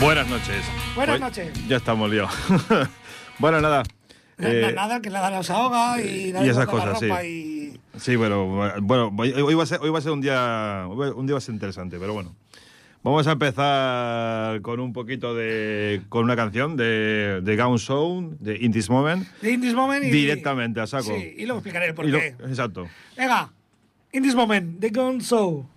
Buenas noches. Buenas Hoy- noches. Ya estamos liados. bueno, nada. Na- eh, na- nada, que nada nos ahoga y, nada y nos esas guarda la cosas, sí. ropa y- Sí, bueno, bueno, hoy, va a ser, hoy va a ser un día, un día va a ser interesante, pero bueno. Vamos a empezar con un poquito de, con una canción de, de Gown Sound, de In This Moment, de In This Moment y... directamente a saco. Sí, y luego explicaré el lo- porqué. exacto. Venga, In This Moment, de Gonzo. Welcome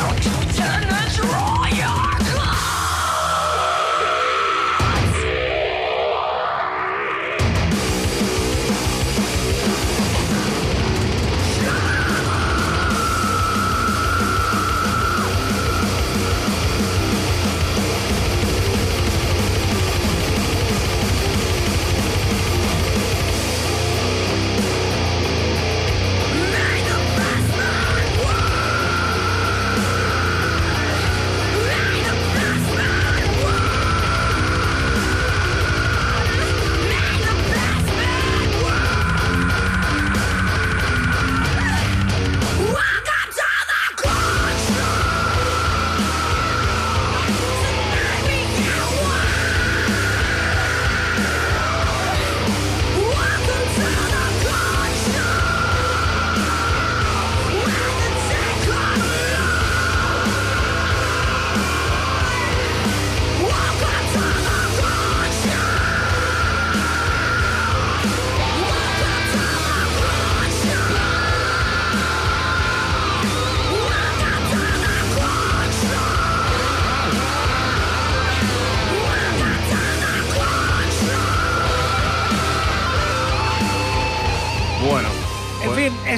Turn this wrong!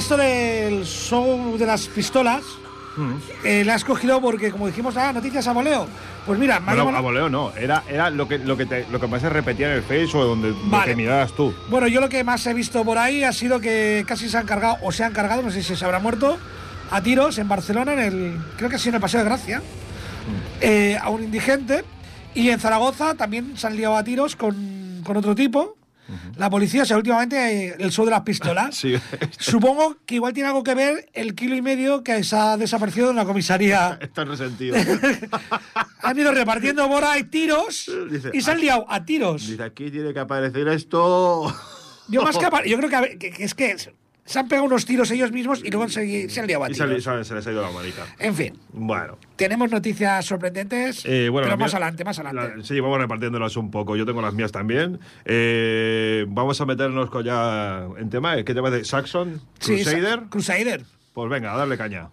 Esto del show de las pistolas eh, la has cogido porque, como dijimos, ah, noticias a voleo. Pues mira, Bueno, llamado- a voleo no, era, era lo que lo que te, lo que más se repetía en el Face o donde Vale. que miraras tú. Bueno, yo lo que más he visto por ahí ha sido que casi se han cargado, o se han cargado, no sé si se habrá muerto, a tiros en Barcelona, en el creo que ha sido en el Paseo de Gracia, eh, a un indigente. Y en Zaragoza también se han liado a tiros con, con otro tipo. La policía, o sea, últimamente eh, el show de las pistolas. Sí. Supongo que igual tiene algo que ver el kilo y medio que se ha desaparecido en la comisaría. Está resentido. Han ido repartiendo boras y tiros Dice, y se han liado a tiros. Dice, aquí tiene que aparecer esto. Yo más que yo creo que es que se han pegado unos tiros ellos mismos y luego se, se han liado a Y se, les ha ido la manica. En fin, Bueno. tenemos noticias sorprendentes, Eh, bueno, pero más adelante, más adelante. la- sí, vamos repartiéndolas un poco. Yo tengo las mías también. Eh, vamos a meternos con ya en tema. ¿Qué tema de Saxon? Crusader. Sa- Crusader. Pues venga, a darle caña.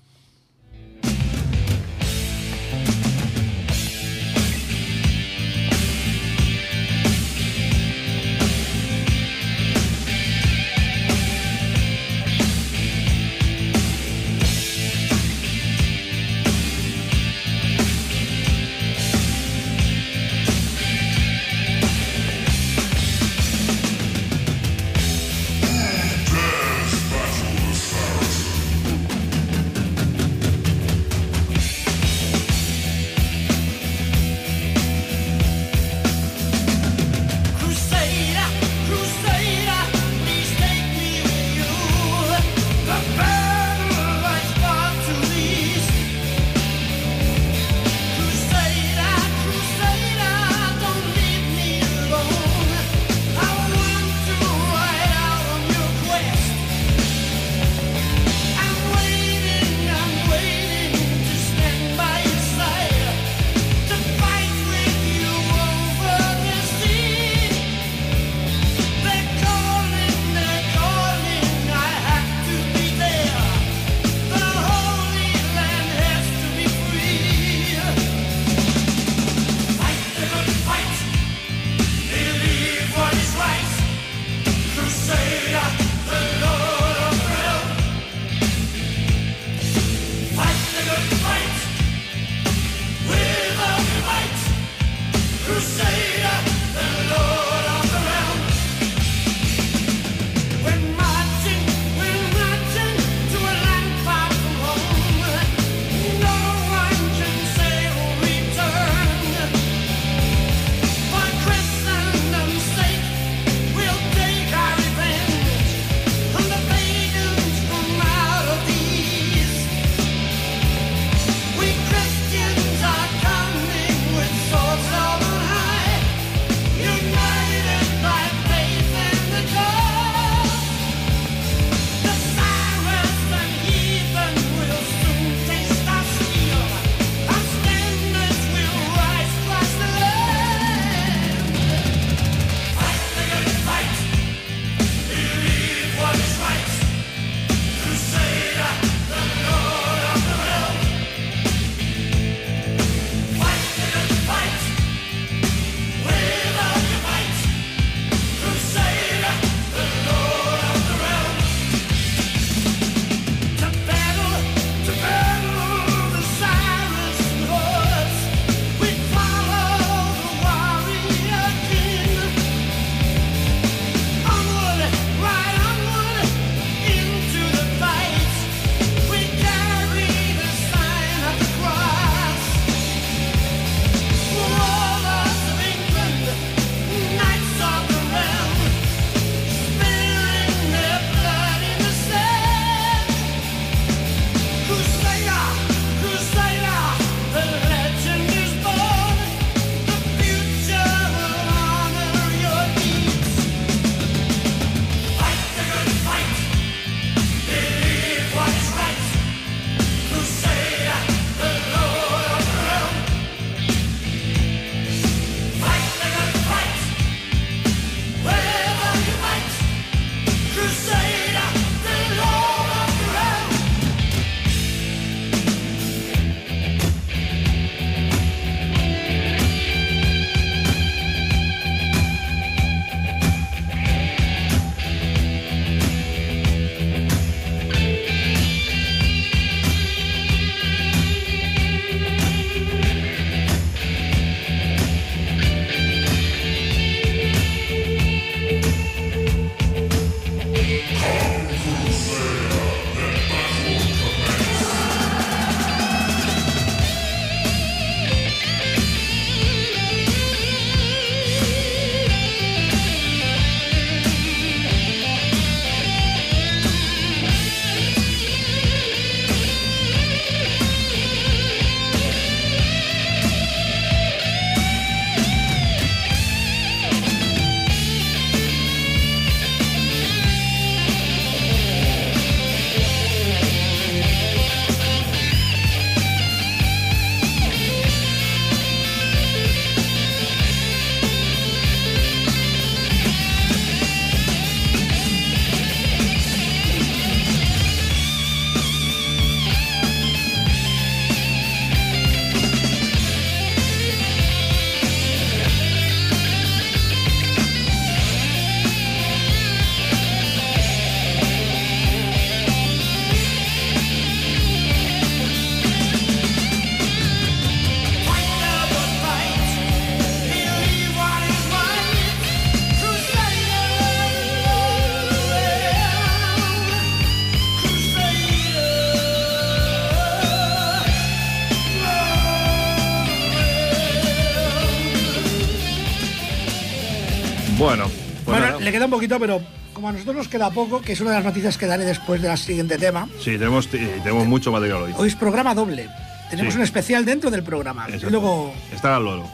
Le queda un poquito, pero como a nosotros nos queda poco, que es una de las noticias que daré después del siguiente tema, sí, tenemos, tenemos mucho material hoy. hoy es programa doble. Tenemos Sí. un especial dentro del programa. Exacto. Y luego, Está al loro.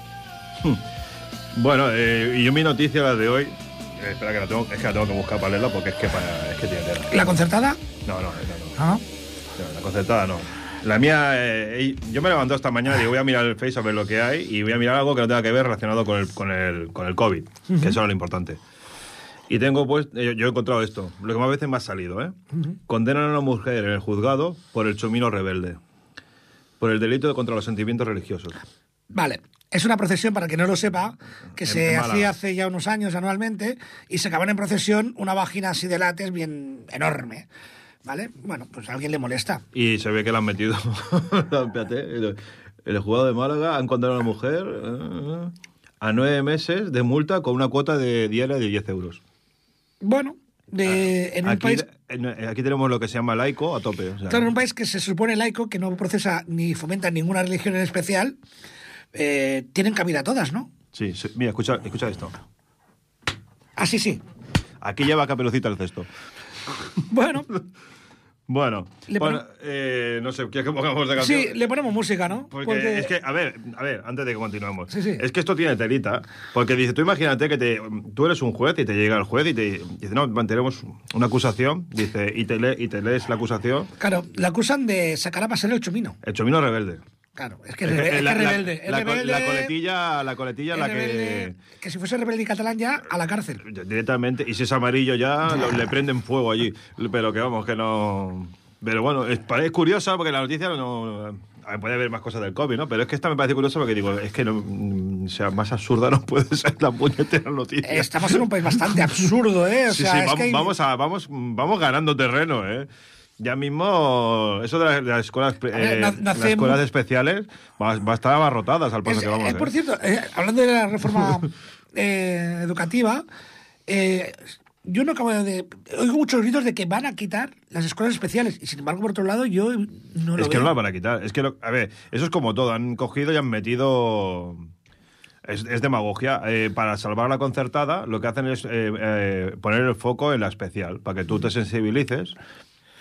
Hmm. Bueno, eh, y yo mi noticia, la de hoy. eh, espera, que la tengo, es que la tengo que buscar para leerla porque es que, para, es que tiene tela. la concertada. No, no, no, no, Ah, no, la concertada no. La mía, eh, yo me levanto esta mañana y digo, voy a mirar el Face a ver lo que hay y voy a mirar algo que no tenga que ver relacionado con el, con el, con el COVID, que eso es lo importante. Y tengo pues, eh, yo he encontrado esto, lo que más veces me ha salido, ¿eh? Condenan a una mujer en el juzgado por el chomino rebelde, por el delito de contra los sentimientos religiosos. Vale. Es una procesión, para que no lo sepa, que En- se hacía hace ya unos años anualmente y se acaban en procesión una vagina así de látex bien enorme. ¿Vale? Bueno, pues a alguien le molesta. Y se ve que la han metido. El, juzgado de Málaga han condenado a una mujer eh, a nueve meses de multa con una cuota de diaria de 10 euros. Bueno, de, en un Ah, aquí, país en- aquí tenemos lo que se llama laico a tope. o sea, Claro, en un país que se supone laico, que no procesa ni fomenta ninguna religión en especial, eh, tienen cabida todas, ¿no? Sí, sí, mira, escucha, escucha esto. Ah, sí, sí. Aquí lleva caperucita el cesto. Bueno, Bueno, Le eh, no sé, ¿quieres que pongamos de canción? sí, le ponemos música, ¿no? Porque, es que, a ver, a ver, antes de que continuemos. Sí, sí. Es que esto tiene telita. Porque dice, tú imagínate que te, tú eres un juez y te llega el juez y te dice, no, tenemos una acusación, dice, y te, lee- y te lees la acusación, Claro, la acusan de sacar a pasar el chumino. el chomino rebelde. Claro, es que es, Es que, rebe- es la, la- rebelde. es la rebelde, la coletilla, la coletilla es la rebelde, que que si fuese rebelde y catalán ya, a la cárcel. directamente, y si es amarillo ya lo- le prenden fuego allí. Pero que vamos, que no. Pero bueno, es, es curiosa porque la noticia no. Puede haber más cosas del COVID, ¿no? Pero es que esta me parece curiosa porque digo, es que no, o sea, más absurda no puede ser la puñetera noticia. Estamos en un país bastante absurdo, ¿eh? O sí, sea, sí, es vamos, que hay- vamos, a, vamos, vamos ganando terreno, ¿eh? Ya mismo, eso de las, de las escuelas, eh, las escuelas especiales va, va a estar abarrotadas al paso Es- que vamos. eh, ¿eh? por cierto, eh, hablando de la reforma eh, educativa, eh, yo no acabo de. Oigo muchos gritos de que van a quitar las escuelas especiales. Y sin embargo, por otro lado, yo no lo Es que veo. no las van a quitar. Es que, lo- a ver, eso es como todo. Han cogido y han metido. Es, es demagogia. Eh, para salvar la concertada, lo que hacen es eh, eh, poner el foco en la especial, para que tú te sensibilices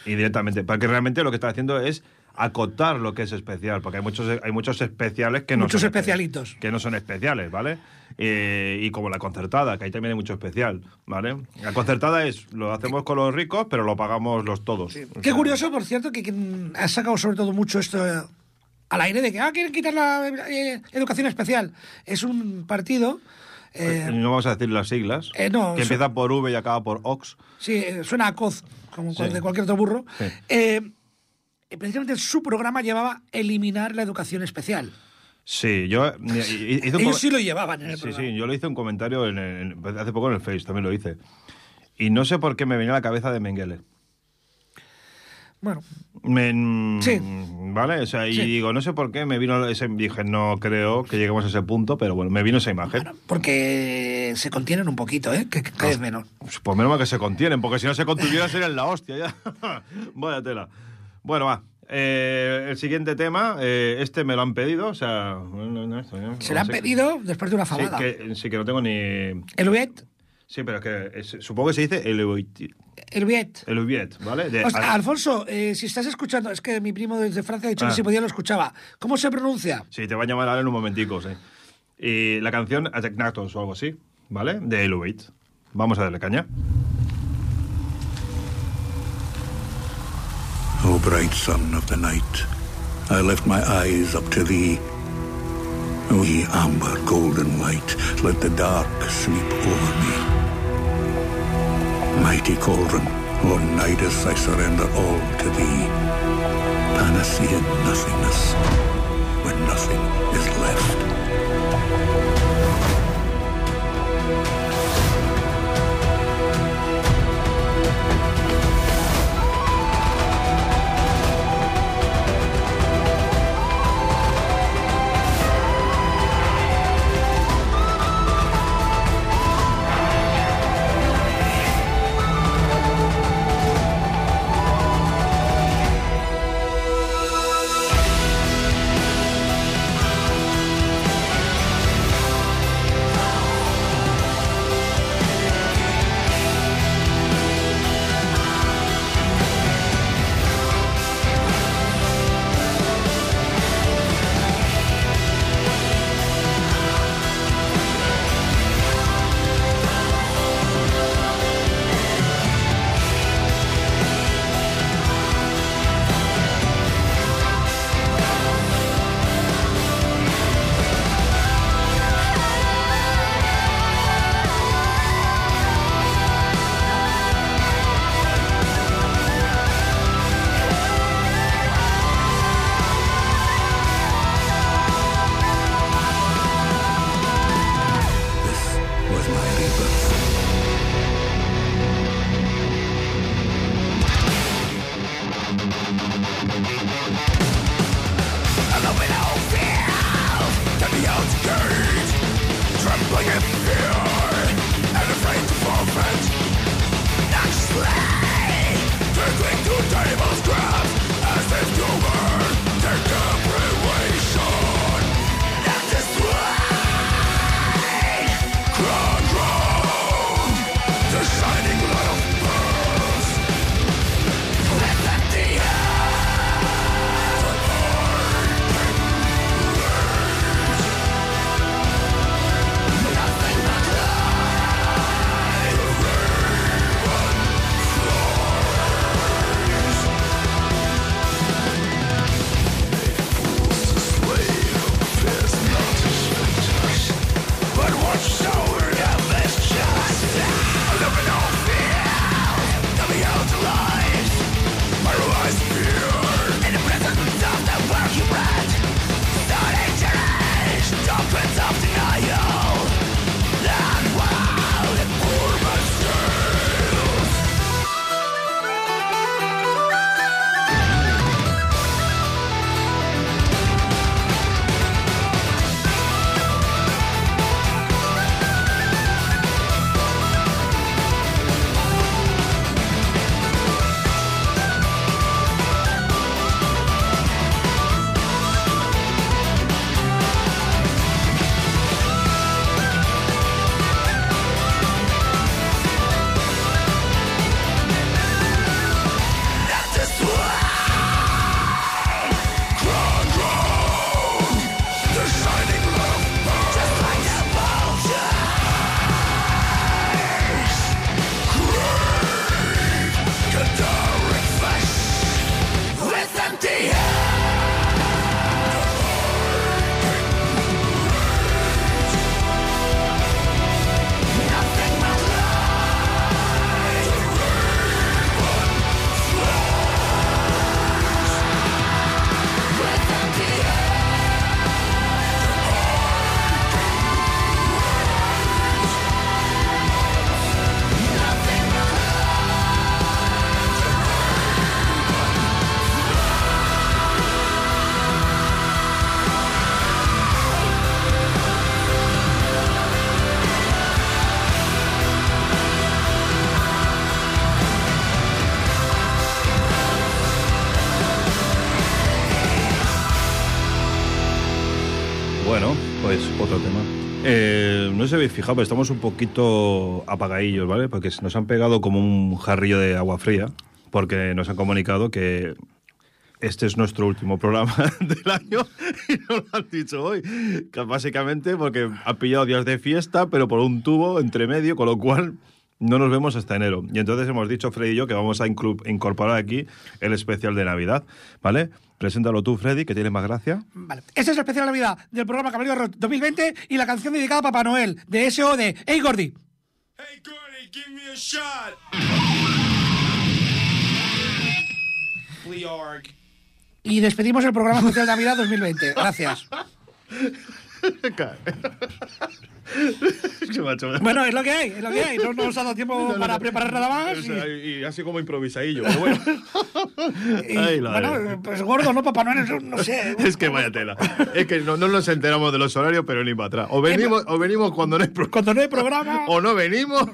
y directamente. Para que realmente lo que está haciendo es acotar lo que es especial, porque hay muchos, hay muchos especiales que no Muchos son espe- especialitos. que no son especiales, ¿vale? Eh, y como la concertada, que ahí también hay mucho especial, ¿vale? La concertada es, lo hacemos con los ricos, pero lo pagamos los todos. O Qué sea, curioso, por cierto, que quien ha sacado sobre todo mucho esto eh, al aire de que ah, quieren quitar la eh, educación especial. Es un partido. Eh, no vamos a decir las siglas. Eh, no, que empieza por V y acaba por Ox. Sí, eh, suena a coz, como Sí. de cualquier otro burro. Sí. Eh, precisamente su programa llevaba eliminar la educación especial. Sí, yo hice un Ellos co- sí lo llevaban en el Sí, programa. sí, yo le hice un comentario en el- en- hace poco en el Face, también lo hice. Y no sé por qué me venía a la cabeza de Mengele. Bueno, Me- Sí. ¿Vale? O sea, y Sí. digo, no sé por qué me vino ese. Dije, no creo que lleguemos a ese punto, pero bueno, me vino esa imagen. bueno, porque se contienen un poquito, ¿eh? Que, que cada vez menos. Pues Por menos mal que se contienen, porque si no se contuvieran serían la hostia ya. Vaya tela. Bueno, va. Eh, el siguiente tema, eh, este me lo han pedido, o sea... no, no, esto, ¿no? Se le han pedido después de una Sí fabada. que, sí, que no tengo ni... El Ubiet, Sí, pero es que es- supongo que se dice el Ubiet, el Ubiet. el Ubiet, ¿vale? De- O sea, al- Alfonso, eh, si estás escuchando, es que mi primo desde Francia ha dicho Ah. que si podía lo escuchaba. ¿Cómo se pronuncia? Sí, te va a llamar ahora en un momentico, sí. Y la canción Ateknatos o algo así, ¿vale? De el Ubiet. Vamos a darle caña. O bright sun of the night, I lift my eyes up to thee. O ye amber, golden light, let the dark sweep over me. Mighty cauldron, O Nidus, I surrender all to thee. Panacea nothingness, when nothing is left. Otro tema. Eh, no si habéis fijado, pero estamos un poquito apagadillos, ¿vale? Porque nos han pegado como un jarrillo de agua fría, porque nos han comunicado que este es nuestro último programa del año y nos lo han dicho hoy. Básicamente porque han pillado días de fiesta, pero por un tubo entre medio, con lo cual no nos vemos hasta enero. Y entonces hemos dicho, Freddy y yo, que vamos a incorporar aquí el especial de Navidad, ¿vale? Preséntalo tú, Freddy, que tiene más gracia. Vale. Este es el especial Navidad del programa Caballero Rock 2020 y la canción dedicada a Papá Noel de SO de Hey Gordy. Hey, Gordy, give me a shot. Y despedimos el programa especial de Navidad 2020. Gracias. Bueno, es lo que hay, es lo que hay. No nos ha dado tiempo para preparar nada más. O y- sea, y, así como improvisadillo, pero bueno. y, Ay, bueno, pues gordo, ¿no? Papá Noel, no sé. Es que vaya tela. Es que no, no nos enteramos de los horarios, pero ni para atrás. O venimos, o venimos cuando no hay pro- Cuando no hay programa. O no venimos.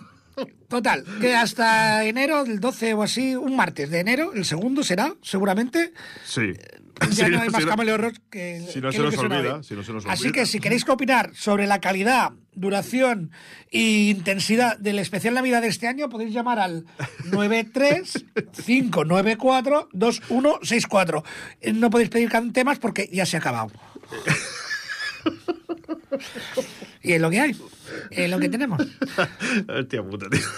Total, que hasta enero, el 12 o así, un martes de enero, el segundo será, seguramente. Sí. Ya Sí, no hay más Rock que. si no que se nos olvida, si no se nos Así olvida. que si queréis opinar sobre la calidad, duración e intensidad del especial Navidad de este año, podéis llamar al 93-594-2164. Eh, No podéis pedir temas porque ya se ha acabado. y es lo que hay, es lo que tenemos. Hostia puta, tío.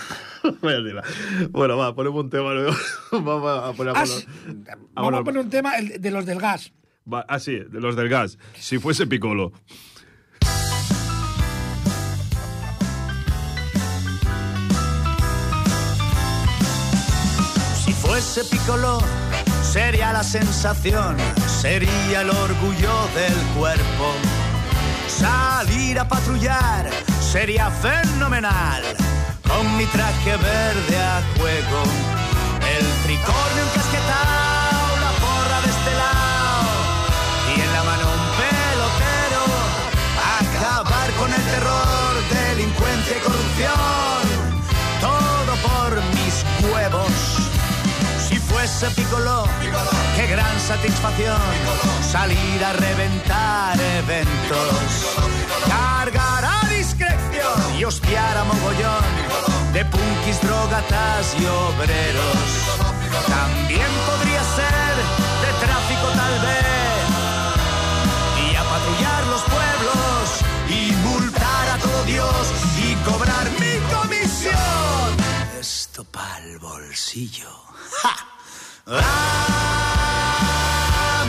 Bueno, va, ponemos un tema nuevo. Vamos a poner. Ah, a sí, poner- vamos a poner un tema de los del gas. Va, ah, sí, de los del gas. Si fuese Piccolo. Si fuese Piccolo, sería la sensación, sería el orgullo del cuerpo. Salir a patrullar sería fenomenal, con mi traje verde a juego. El tricornio encasquetado, la porra de este lado, y en la mano un pelotero. Acabar con el terror, delincuencia y corrupción, todo por mis huevos. Si fuese Piccolo, qué gran satisfacción salir a reventar eventos, cargar a discreción y hostiar a mogollón de punkis, drogatas y obreros. También podría ser de tráfico tal vez y a patrullar los pueblos y multar a todo Dios y cobrar mi comisión. Esto pa'l bolsillo. ¡Ja! ¡Ah!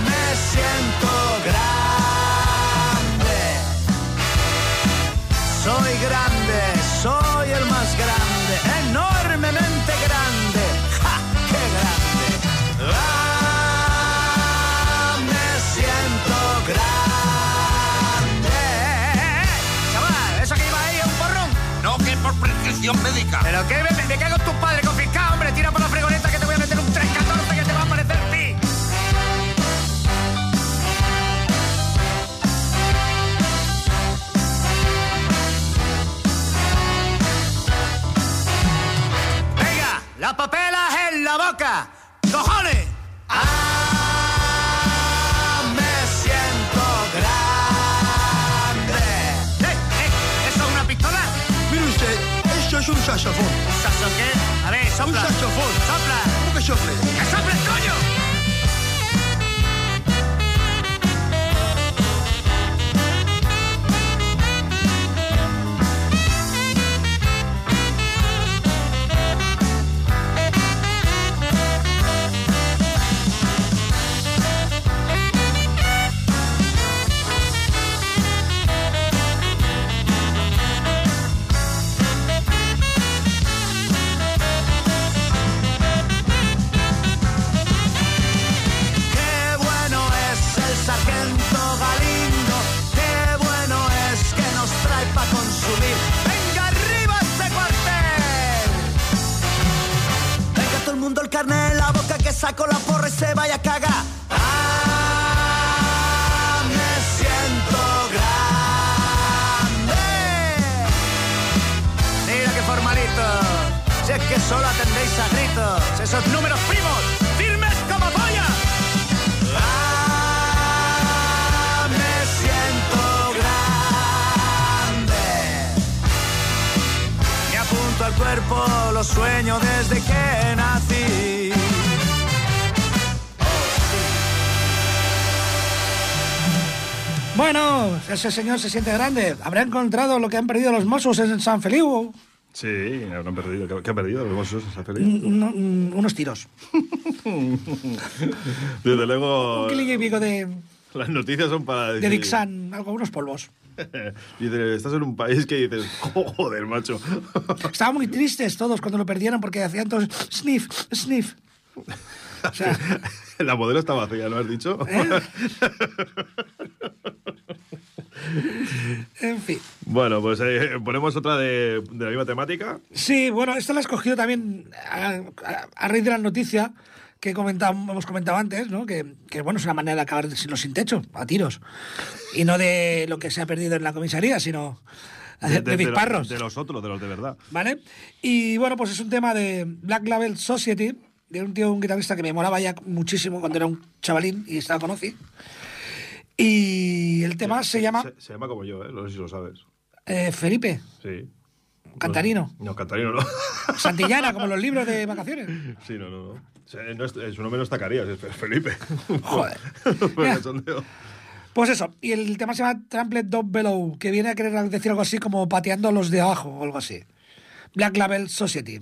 Me siento grande. Soy grande, soy el más grande, enormemente grande. ¡Ja! ¡Qué grande! ¡Ah! Me siento grande. Chaval, ¿eso que iba ahí es un porrón? No, que por prescripción médica. ¿Pero qué? Me cago en tu padre ¿Cómo se vaya a ah, me siento grande. Mira qué formalito. Si es que solo atendéis a gritos. Esos números primos, firmes como polla. Ah, me siento grande. Me apunto al cuerpo los sueños desde que nací Bueno, ese señor se siente grande. Habrá encontrado lo que han perdido los Mossos en San Feliu. Sí, habrán perdido. ¿Qué, qué han perdido los Mossos? ¿Se ha perdido? Un- un- unos tiros. Desde luego, Un kilillo y pico de, las noticias son para de. Dixan, algo, unos polvos. Dices, estás en un país que dices, joder, macho. Estaban muy tristes todos cuando lo perdieron porque hacían todos sniff, sniff. O sea, La modelo está vacía, ¿no has dicho? en fin. Bueno, pues eh, ponemos otra de, de la misma temática. Sí, bueno, esta la he escogido también a, a- a raíz de la noticia que comentamos, hemos comentado antes, ¿no? Que, que, bueno, es una manera de acabar sin los sin techo, a tiros. Y no de lo que se ha perdido en la comisaría, sino de, de disparos. de los otros, de los de verdad. ¿Vale? Y bueno, pues es un tema de Black Label Society, de un tío, un guitarrista que me molaba ya muchísimo cuando era un chavalín y estaba conocí. Y el tema se llama Se, se llama como yo, ¿eh? No sé si lo sabes. eh, Felipe, Sí. Cantarino. No, Cantarino no. Santillana, como los libros de vacaciones. Sí, no, no, no. Su nombre no es Zacarías, es Felipe. Joder. Pues eso, y el tema se llama Trampled Dog Below, que viene a querer decir algo así como pateando a los de abajo o algo así. Black Label Society.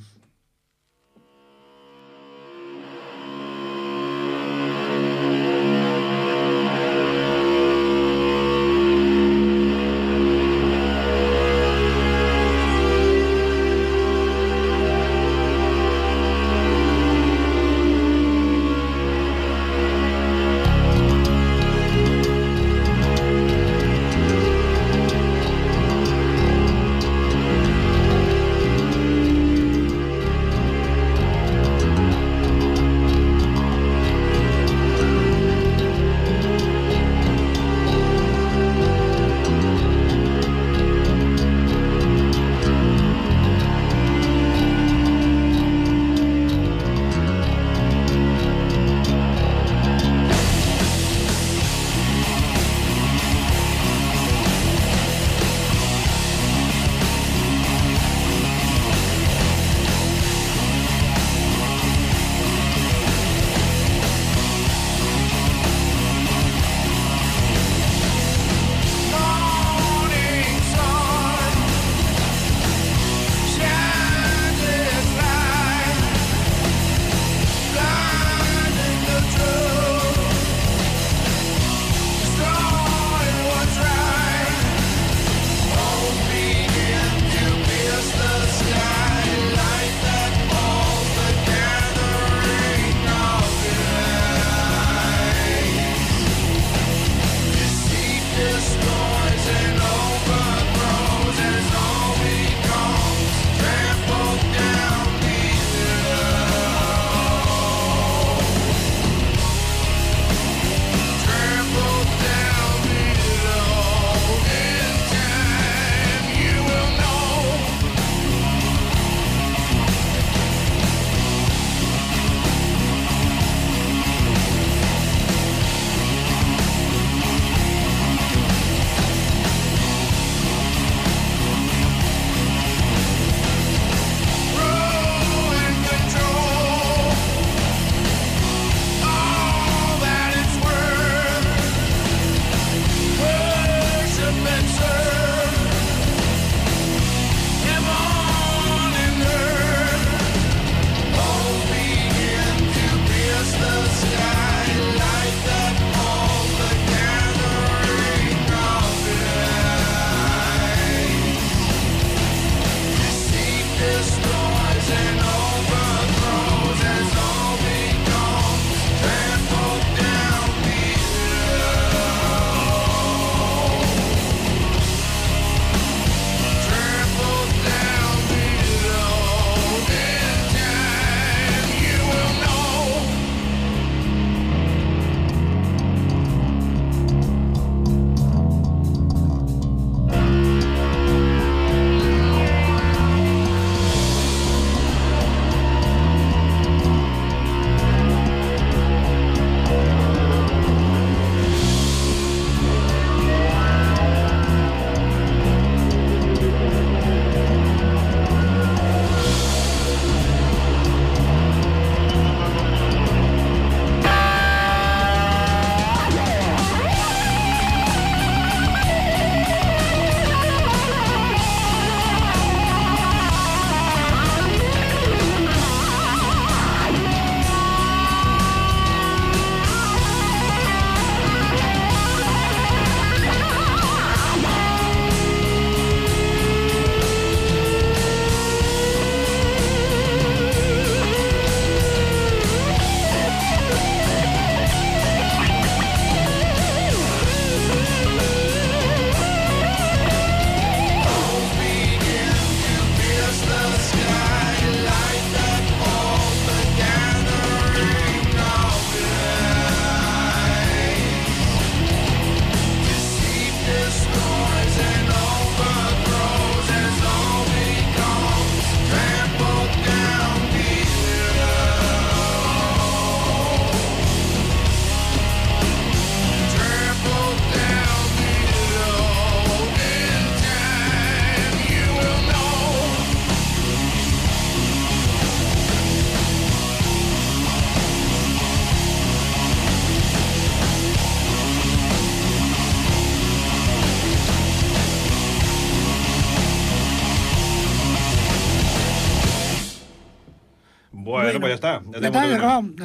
Está. Ya Ya está, ya acabado, ya.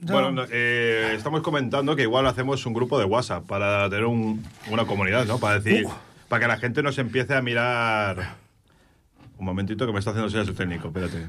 Ya- Bueno, no, eh, estamos comentando que igual hacemos un grupo de WhatsApp para tener un- una comunidad, ¿no? Para decir, Uh. para que la gente nos empiece a mirar. Un momentito que me está haciendo señas su técnico, espérate.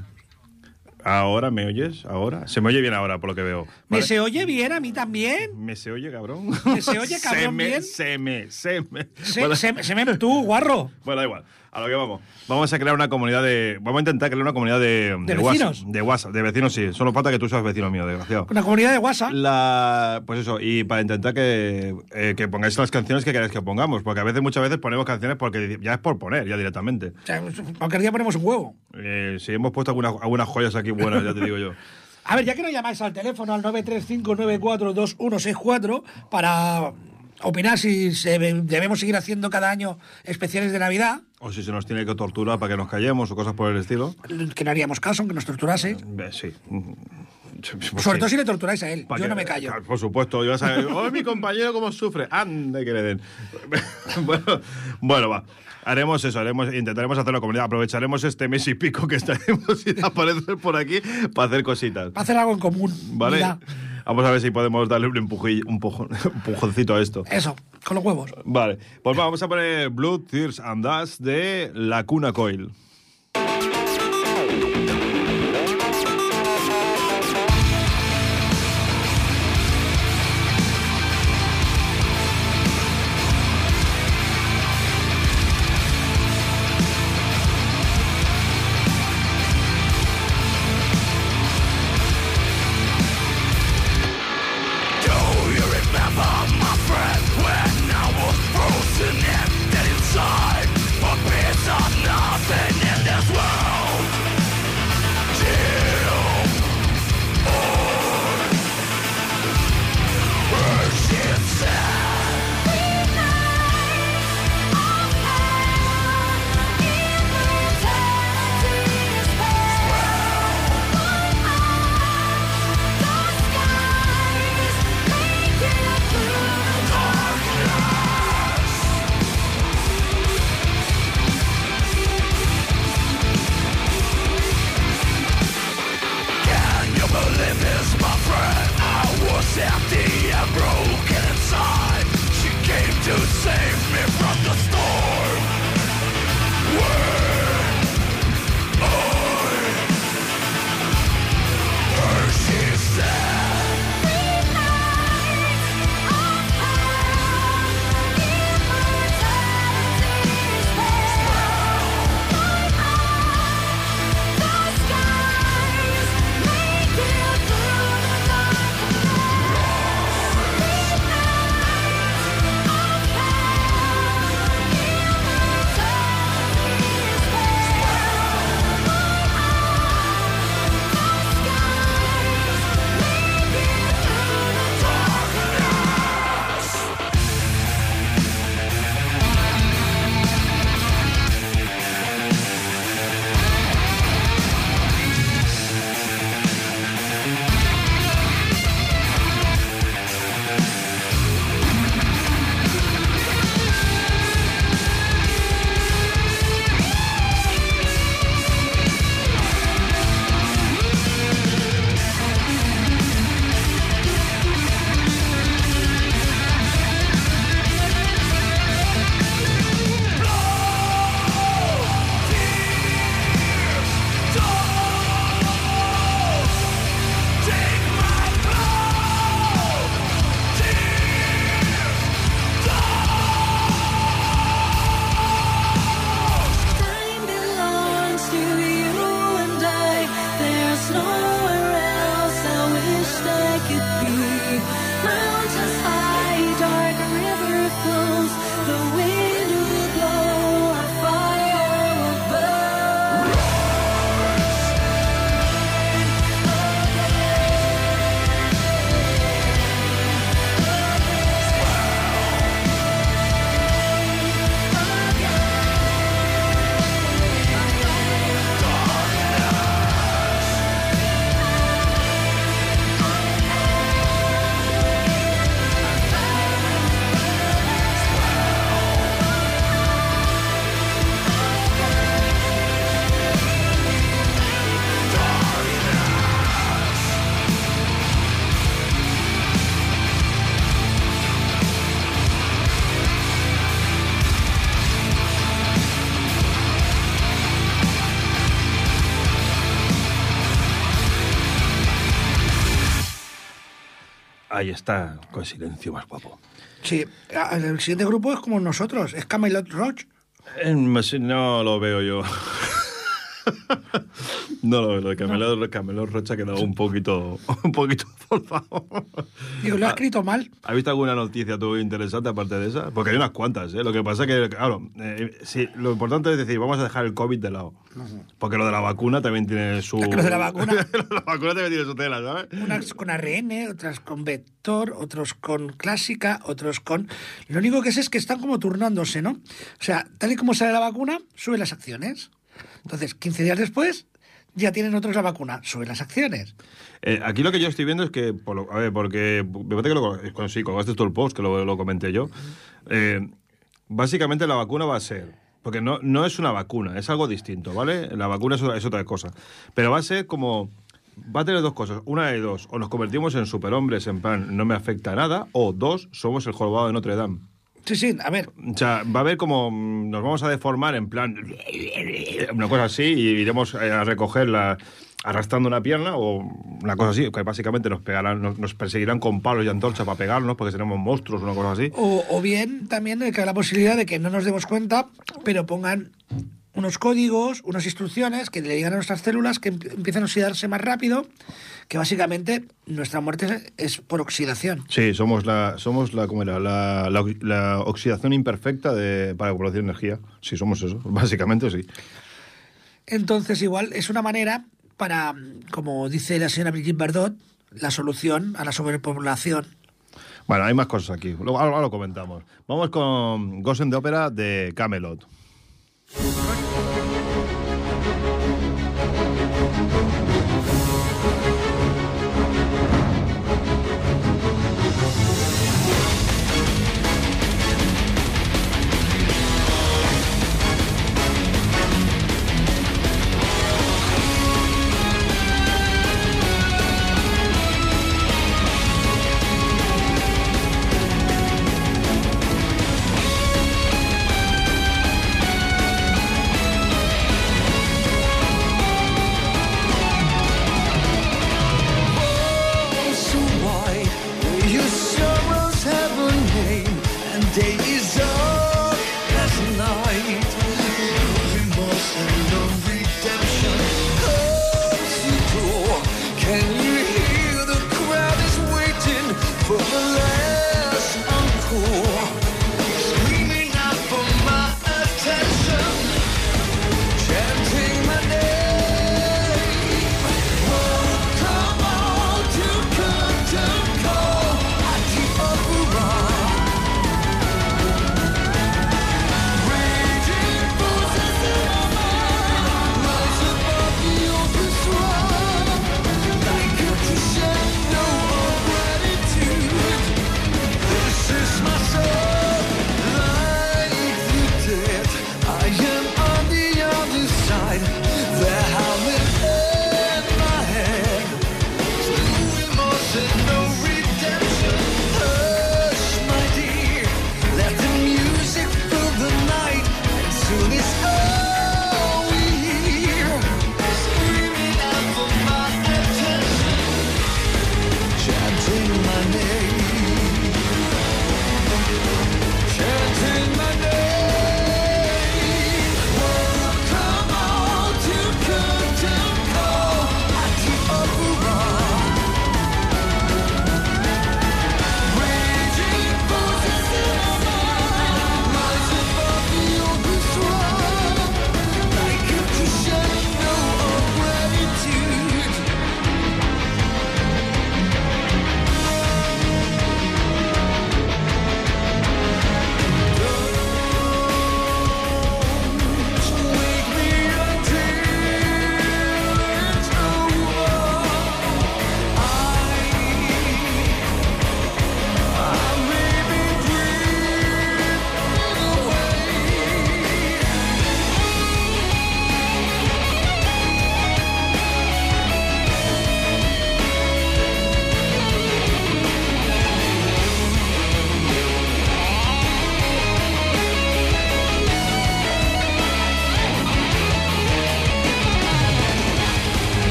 Ahora, ¿me oyes? ¿Ahora? Se me oye bien ahora, por lo que veo. ¿Me ¿Vale? se oye bien a mí también? ¿Me se oye, cabrón? ¿Me se oye, cabrón, se me, bien? Se me, se me. Se, Bueno, se, se me tú, guarro. bueno, da igual. A lo que vamos. Vamos a crear una comunidad de. Vamos a intentar crear una comunidad de. ¿De vecinos? De WhatsApp. De vecinos, sí. Solo falta que tú seas vecino mío, desgraciado. Una comunidad de WhatsApp. La, pues eso, y para intentar que, eh, que pongáis las canciones que queráis que pongamos, porque a veces, muchas veces ponemos canciones porque ya es por poner, ya directamente. O sea, cualquier día ponemos un huevo. Eh, si hemos puesto algunas, algunas joyas aquí buenas, ya te digo yo. A ver, ya que nos llamáis al teléfono al 935942164 para opinar si se debemos seguir haciendo cada año especiales de Navidad, O si se nos tiene que torturar para que nos callemos o cosas por el estilo. que no haríamos caso, aunque nos torturase. Eh, sí. Pues Sobre sí. todo si le torturáis a él. Pa' Yo que- no me callo. Por supuesto, yo a ¡oh, mi compañero cómo sufre! ¡Ande que le den! bueno, bueno, va. Haremos eso, haremos, intentaremos hacer la comunidad. Aprovecharemos este mes y pico que estaremos sin aparecer por aquí para hacer cositas. Para hacer algo en común. ¿Vale? Mira, Vamos a ver si podemos darle un, empuji- un, pujón- empujoncito a esto. Eso, con los huevos. Vale, pues vamos a poner Blood, Tears and Dust de La Cuna Coil. Está, con silencio más guapo. Sí, el siguiente grupo es como nosotros, es Camelot Roach. Eh, No lo veo yo. No lo. Lo de Camelot, Camelot Rocha ha quedado un poquito, un poquito forzado. Digo, lo ha escrito mal. ¿Has visto alguna noticia tú interesante aparte de esa? Porque hay unas cuantas, ¿eh? Lo que pasa es que, claro, eh, sí, lo importante es decir, vamos a dejar el COVID de lado. Porque lo de la vacuna también tiene su... Lo de la vacuna. la vacuna también tiene su tela, ¿sabes? Unas con ARN, otras con vector, otros con clásica, otros con... Lo único que sé es que están como turnándose, ¿no? O sea, tal y como sale la vacuna, suben las acciones. Entonces, 15 días después, ya tienen otros la vacuna, suben las acciones. Eh, aquí lo que yo estoy viendo es que, por lo- a ver, porque me parece que lo, cuando sí, colgaste tú el post, que lo, lo comenté yo, eh, básicamente la vacuna va a ser, porque no, no es una vacuna, es algo distinto, ¿vale? La vacuna es otra, es otra cosa, pero va a ser como, va a tener dos cosas, una de dos, o nos convertimos en superhombres, en plan, no me afecta nada, o dos, somos el jorobado de Notre Dame. Sí, sí, a ver, O sea, va a haber como mm, nos vamos a deformar en plan una cosa así y iremos eh, a recogerla arrastrando una pierna o una cosa así, que básicamente nos pegarán, nos, nos perseguirán con palos y antorchas para pegarnos porque seremos monstruos o una cosa así. O, o bien también eh, que la posibilidad de que no nos demos cuenta, pero pongan unos códigos, unas instrucciones que le digan a nuestras células que emp- empiezan a oxidarse más rápido, que básicamente nuestra muerte es, por oxidación. Sí, somos la, somos la, ¿cómo era? La, la, la oxidación imperfecta de, para producir energía. Sí, somos eso, básicamente sí. Entonces, igual es una manera para, como dice la señora Brigitte Bardot, la solución a la sobrepoblación. Bueno, hay más cosas aquí, luego ahora lo comentamos. Vamos con Gosen de Ópera de Camelot. Thank you.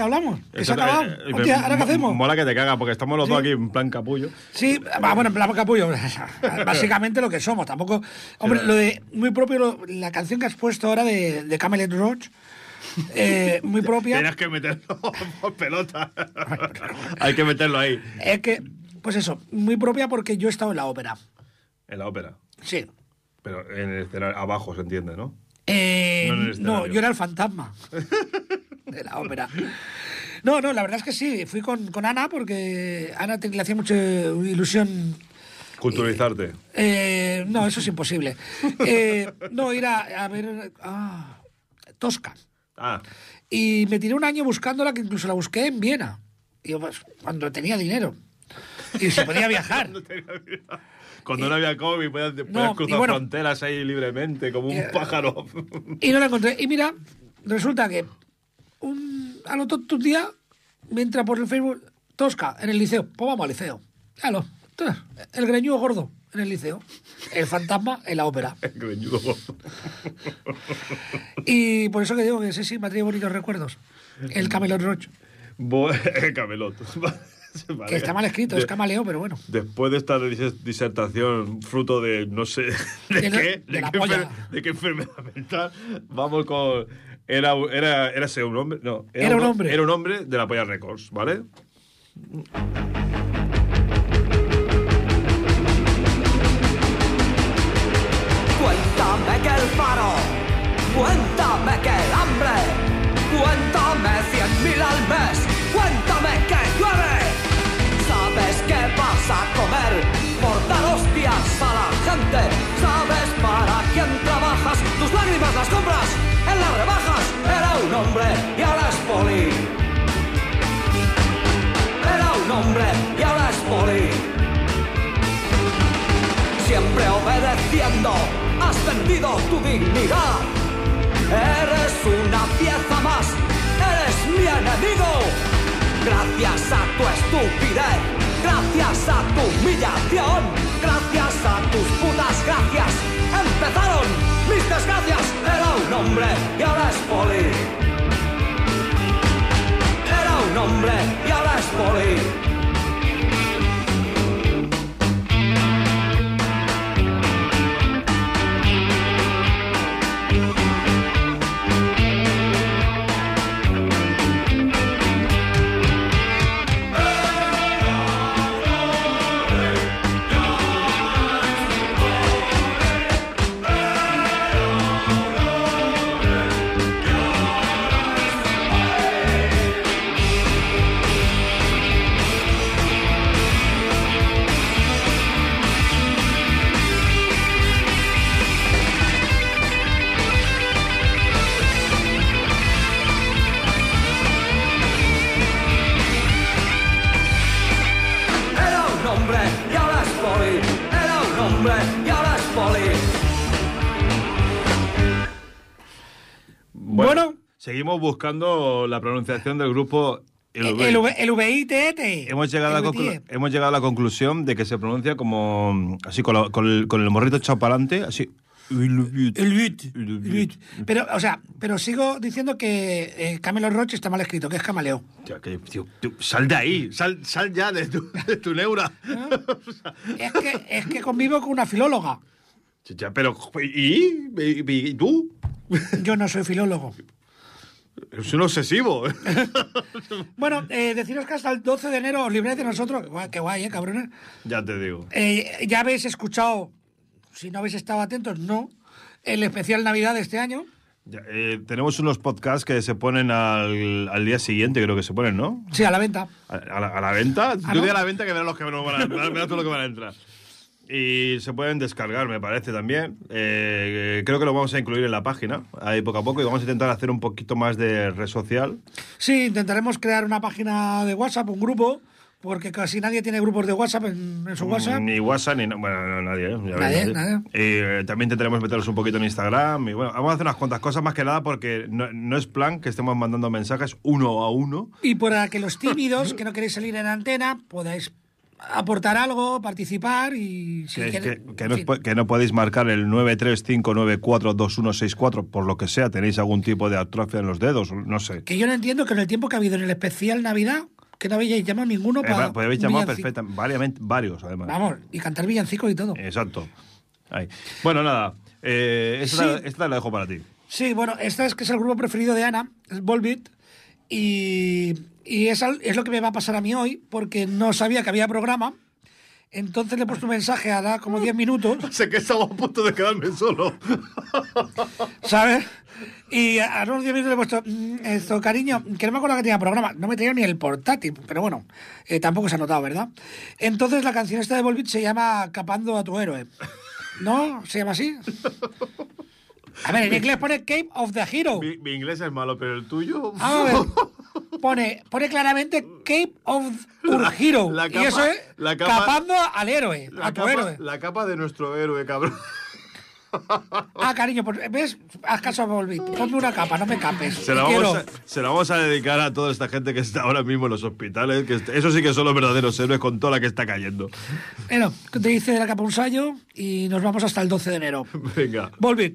¿Y ahora de qué hablamos? ¿Que se ha acabado? eh, Hostia, ¿ahora qué mo- hacemos? Mola que te caga, porque estamos los Sí. dos aquí en plan capullo. Sí, va, bueno, en plan capullo. Básicamente lo que somos. Tampoco. Hombre, lo de. Muy propio, lo- la canción que has puesto ahora de, de Camelot Roach. eh, muy propia. Tienes que meterlo por pelota. Hay que meterlo ahí. Es que, pues eso, muy propia porque yo he estado en la ópera. En la ópera. Sí. Pero en el escenario, abajo se entiende, ¿no? Eh, No yo era el fantasma de la ópera. No, no, la verdad es que sí. Fui con, con Ana porque Ana te- le hacía mucha ilusión Culturizarte. Eh, no, eso es imposible. Eh, no, ir a, a ver ah, Tosca. Ah, Y me tiré un año buscándola, que incluso la busqué en Viena. Y yo, pues, cuando tenía dinero. Y se podía viajar. cuando no había COVID, podías, podías no, cruzar bueno- fronteras ahí libremente, como un Eh, pájaro. Y no la encontré. Y mira, resulta que un, a lo tonto un día me entra por el Facebook Tosca en el liceo. Pues vamos al liceo. Claro. El greñudo gordo en el liceo. El fantasma en la ópera. El greñudo gordo. Y por eso que digo que sí, sí, me ha traído bonitos recuerdos. El Camelot Roach. Bo- el camelot. Que está mal escrito, es camaleo, pero bueno. Después de esta dis- disertación, fruto de no sé de, De la- qué, de la qué polla. enfer- de qué enfermedad mental, vamos con. Era, era, era ese un hombre. No, Era un hombre. Era un hombre de la Polla Records, ¿vale? Cuéntame que el faro, cuéntame que tu dignidad. Eres una pieza más, eres mi enemigo. Gracias a tu estupidez, gracias a tu humillación, gracias a tus putas gracias, empezaron mis desgracias. Era un hombre y ahora es poli. Era un hombre y ahora es poli. Bueno. Seguimos buscando la pronunciación del grupo. El, el, VITET. Hemos llegado, a la VTE. hemos llegado a la conclusión de que se pronuncia como así con, la- con el, con el morrito echado para adelante, así. Pero, o sea, pero sigo diciendo que eh, Camelot Roche está mal escrito, que es camaleo. Tío, que- tío, tío, sal de ahí, sal, sal ya de tu, de tu neura. Es que, es que convivo con una filóloga. Ya, pero, ¿y? ¿Y, tú? Yo no soy filólogo. Es un obsesivo. Bueno, eh, deciros que hasta el 12 de enero os libréis de nosotros. Qué guay, qué guay, ¿eh, cabrones? ya te digo. Eh, ya habéis escuchado, si no habéis estado atentos, no, el especial Navidad de este año. Ya, eh, tenemos unos podcasts que se ponen al, al día siguiente, creo que se ponen, ¿no? Sí, a la venta. ¿A, a la, a la venta? Ah, Yo ¿no? digo a la venta que verán los que no van a entrar. tú lo que van a entrar. Y se pueden descargar, me parece también. Eh, creo que lo vamos a incluir en la página, ahí poco a poco, y vamos a intentar hacer un poquito más de red social. Sí, intentaremos crear una página de WhatsApp, un grupo, porque casi nadie tiene grupos de WhatsApp en, en su WhatsApp. Ni WhatsApp, ni... Bueno, no, nadie, ¿eh? Ya Nadie, eh, también intentaremos meterlos un poquito en Instagram. Y bueno, vamos a hacer unas cuantas cosas más que nada porque no, no es plan que estemos mandando mensajes uno a uno. Y para que los tímidos que no queréis salir en antena podáis aportar algo, participar y... si Que, que- que no, que no podéis marcar el 935942164 por lo que sea, tenéis algún tipo de atrofia en los dedos, no sé. Que yo no entiendo que en el tiempo que ha habido en el especial Navidad, que no habéis llamado ninguno Eh, para... pues habéis llamado perfectamente, varios además. Vamos, y cantar villancicos y todo. Exacto. Ahí. Bueno, nada, eh, esta, Sí. esta la dejo para ti. Sí, bueno, este es que es el grupo preferido de Ana, es Volbeat, y, y es, es lo que me va a pasar a mí hoy, porque no sabía que había programa, entonces le he puesto un mensaje a da como 10 minutos, Sé que estaba a punto de quedarme solo. ¿sabes? Y a los 10 minutos le he puesto, "Mm, esto, cariño, que no me acuerdo que tenía programa, no me tenía ni el portátil, pero bueno, eh, tampoco se ha notado, ¿verdad? Entonces la canción esta de Volbeat se llama Capando a tu héroe, ¿no? ¿Se llama así? A ver, en inglés pone Cape of the Hero. Mi, mi inglés es malo, pero el tuyo. Vamos a ver. Pone, pone claramente Cape of Ur Hero. la y eso es la capa- capando al héroe, La a tu capa, héroe. la capa de nuestro héroe, cabrón. Ah, cariño, pues, ¿ves? Haz caso a Volbeat. Ponme una capa, no me capes. Se la, vamos a, se la vamos a dedicar a toda esta gente que está ahora mismo en los hospitales. Que eso sí que son los verdaderos héroes con toda la que está cayendo. Bueno, te dice de la capa un sayo y nos vamos hasta el 12 de enero. Venga. Volbeat.